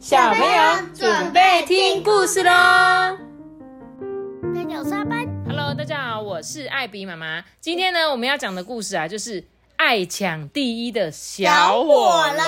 小朋友准备听故事喽！大家好，我是阿班。Hello，大家好，我是艾比妈妈。今天呢，我们要讲的故事啊，就是爱抢第一的小火龙。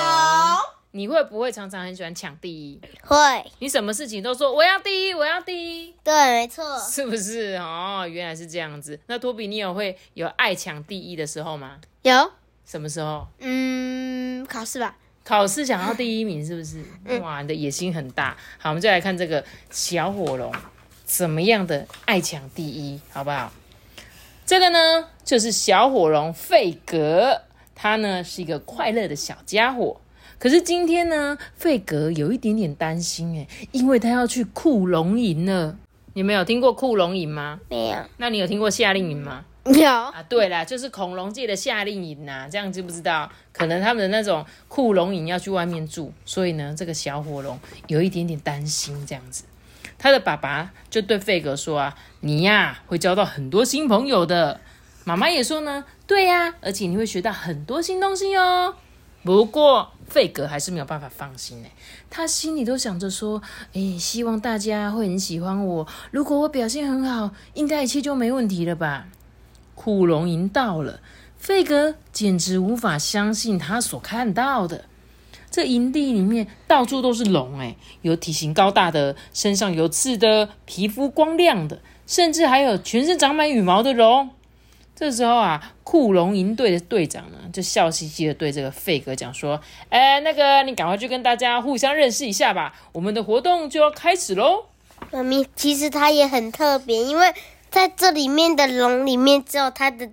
你会不会常常很喜欢抢第一？会，你什么事情都说我要第一，我要第一，对，没错。是不是？哦，原来是这样子。那托比，你有会有爱抢第一的时候吗？有，什么时候？嗯，考试吧。考试想要第一名是不是？哇，你的野心很大。好，我们就来看这个小火龙怎么样的爱抢第一，好不好？这个呢，就是小火龙费格，他呢是一个快乐的小家伙。可是今天呢，费格有一点点担心诶，因为他要去库龙营了。你们有听过库龙营吗？没有，那你有听过夏令营吗？有，啊，对啦，就是恐龙界的夏令营呐、这样知不知道？可能他们的那种库龙营要去外面住，所以呢，这个小火龙有一点点担心这样子。他的爸爸就对费格说啊：“你呀、会交到很多新朋友的。”妈妈也说呢：“对呀、而且你会学到很多新东西哦。”不过费格还是没有办法放心哎，他心里都想着说：“诶，希望大家会很喜欢我。如果我表现很好，应该一切就没问题了吧？”库龙营到了，费格简直无法相信他所看到的。这营地里面到处都是龙，哎，有体型高大的，身上有刺的，皮肤光亮的，甚至还有全身长满羽毛的龙。这时候啊，库龙营队的队长呢，就笑嘻嘻的对这个费格讲说：“哎，那个，你赶快去跟大家互相认识一下吧，我们的活动就要开始喽。”妈咪，其实它也很特别，因为在这里面的龙里面，只有它的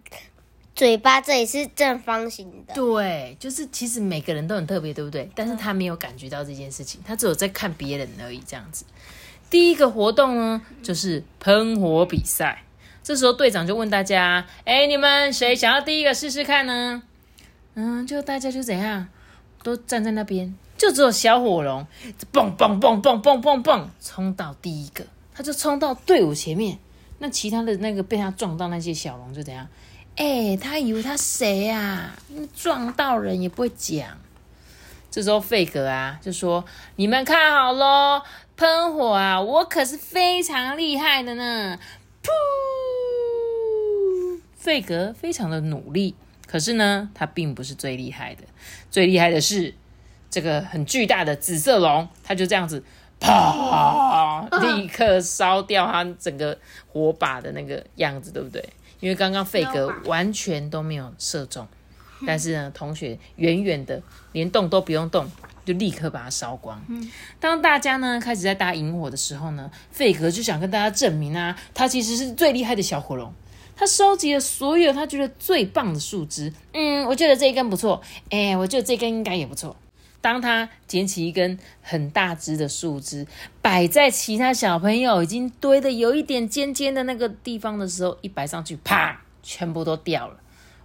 嘴巴这里是正方形的。对，就是其实每个人都很特别，对不对？但是他没有感觉到这件事情，他只有在看别人而已，这样子。第一个活动呢，就是喷火比赛。这时候队长就问大家：“哎，你们谁想要第一个试试看呢？”嗯，就大家就怎样，都站在那边，就只有小火龙蹦蹦蹦蹦蹦蹦蹦冲到第一个，他就冲到队伍前面。那其他的那个被他撞到那些小龙就怎样？哎、他以为他谁啊？撞到人也不会讲。这时候费格啊就说：“你们看好喽，喷火啊，我可是非常厉害的呢！”噗！费格非常的努力，可是呢，他并不是最厉害的，最厉害的是这个很巨大的紫色龙，他就这样子。啪！立刻烧掉它整个火把的那个样子，对不对？因为刚刚费格完全都没有射中，但是呢，同学远远的连动都不用动，就立刻把它烧光。当大家呢开始在搭萤火的时候呢，费格就想跟大家证明啊，他其实是最厉害的小火龙。他收集了所有他觉得最棒的树枝，嗯，我觉得这一根不错，哎，我觉得这根应该也不错。当他捡起一根很大枝的树枝，摆在其他小朋友已经堆的有一点尖尖的那个地方的时候，一摆上去，啪，全部都掉了。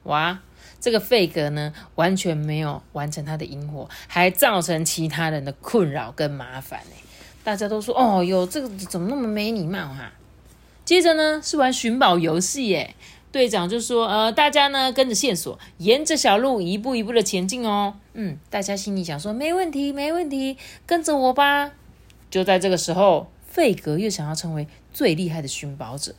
哇！这个费格呢，完全没有完成他的萤火，还造成其他人的困扰跟麻烦呢。大家都说：“哦哟，这个怎么那么没礼貌哈、接着呢是玩寻宝游戏耶，队长就说：“呃，大家呢跟着线索，沿着小路一步一步的前进哦。”嗯，大家心里想说：“没问题，没问题，跟着我吧。”就在这个时候，费格又想要成为最厉害的寻宝者，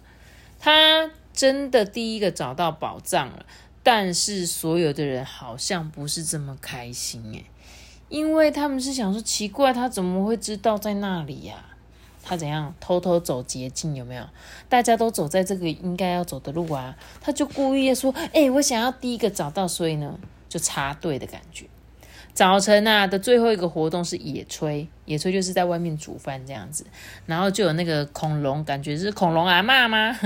他真的第一个找到宝藏了。但是所有的人好像不是这么开心诶，因为他们是想说奇怪，他怎么会知道在那里呀、他怎样偷偷走捷径？有没有？大家都走在这个应该要走的路啊，他就故意地说：“哎、我想要第一个找到，所以呢就插队的感觉。”早晨啊的最后一个活动是野炊，野炊就是在外面煮饭这样子，然后就有那个恐龙，感觉是恐龙阿妈吗？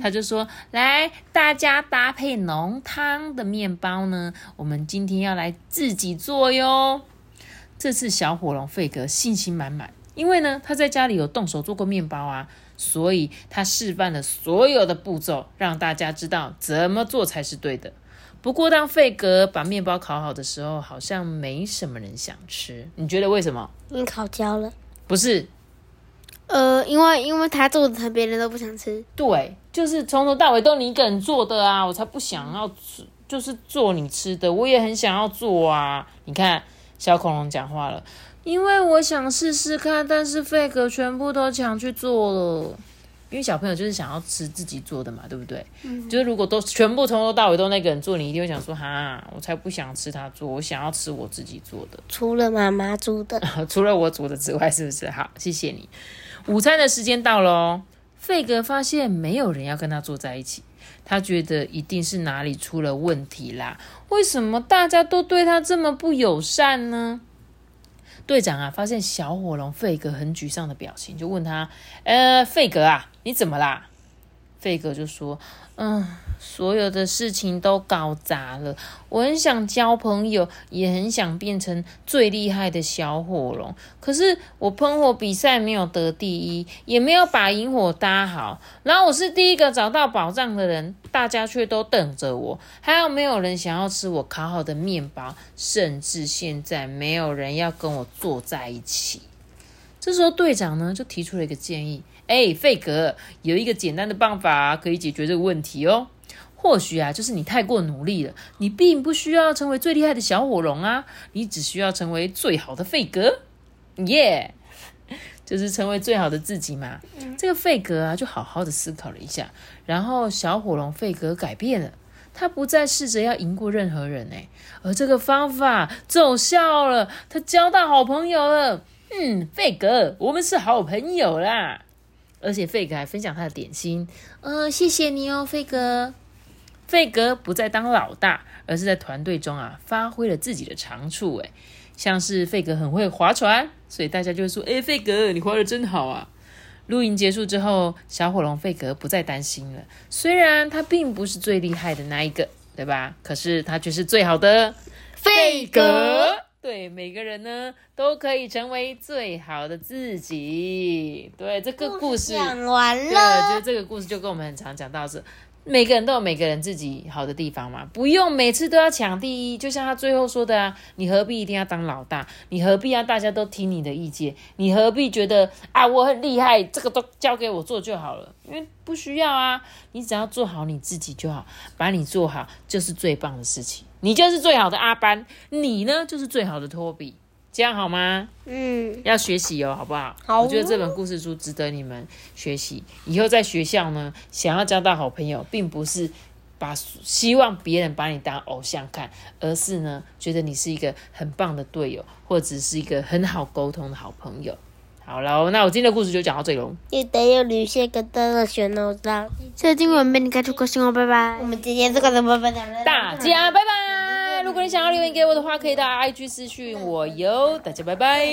他就说：“来，大家搭配浓汤的面包呢，我们今天要来自己做哟。”这次小火龙费格信心满满，因为呢他在家里有动手做过面包啊，所以他示范了所有的步骤，让大家知道怎么做才是对的。不过，当费格把面包烤好的时候，好像没什么人想吃。你觉得为什么？因为烤焦了。不是，呃，因为因为他做的，别人都不想吃。对，就是从头到尾都你一个人做的啊，我才不想要吃，就是做你吃的，我也很想要做啊。你看，小恐龙讲话了，因为我想试试看，但是费格全部都抢去做了。因为小朋友就是想要吃自己做的嘛，对不对？嗯。就是如果都全部从头到尾都那个人做，你一定会想说：哈，我才不想吃他做，我想要吃我自己做的。除了妈妈煮的，除了我煮的之外，是不是？好，谢谢你。午餐的时间到了哦。费格发现没有人要跟他坐在一起，他觉得一定是哪里出了问题啦。为什么大家都对他这么不友善呢？队长啊，发现小火龙费格很沮丧的表情，就问他：“呃，费格啊，你怎么啦？”费格就说：“嗯。”所有的事情都搞砸了。我很想交朋友，也很想变成最厉害的小火龙。可是我喷火比赛没有得第一，也没有把萤火搭好。然后我是第一个找到宝藏的人，大家却都等着我。还有没有人想要吃我烤好的面包？甚至现在没有人要跟我坐在一起。这时候队长呢就提出了一个建议：哎，费格，有一个简单的办法可以解决这个问题哦。或许啊，就是你太过努力了。你并不需要成为最厉害的小火龙啊，你只需要成为最好的费格，耶！就是成为最好的自己嘛。这个费格啊，就好好的思考了一下，然后小火龙费格改变了，他不再试着要赢过任何人哎，而这个方法奏效了，他交到好朋友了。嗯，费格，我们是好朋友啦。而且费格还分享他的点心，呃，谢谢你哦，费格。费格不再当老大，而是在团队中啊发挥了自己的长处。诶，像是费格很会划船，所以大家就会说：“哎，费格，你划的真好啊！”露营结束之后，小火龙费格不再担心了。虽然他并不是最厉害的那一个，对吧？可是他却是最好的费格。对，每个人呢都可以成为最好的自己。对，这个故事讲完了。觉得这个故事就跟我们很常讲到是。每个人都有每个人自己好的地方嘛，不用每次都要抢第一。就像他最后说的啊，你何必一定要当老大？你何必要大家都听你的意见？你何必觉得啊我很厉害，这个都交给我做就好了？因为不需要啊，你只要做好你自己就好，把你做好就是最棒的事情。你就是最好的阿班，你呢就是最好的托比。这样好吗？嗯，要学习哦，好不好？好。我觉得这本故事书值得你们学习。以后在学校呢，想要交到好朋友，并不是把希望别人把你当偶像看，而是呢，觉得你是一个很棒的队友，或者是一个很好沟通的好朋友。好了，那我今天的故事就讲到这里喽。记得要留下个大大小脑章。谢谢今晚被你开出个心哦，拜拜。我们今天这个怎么拜拜？大家拜拜。如果你想要留言给我的话，可以到 IG 私讯我哟。大家拜拜。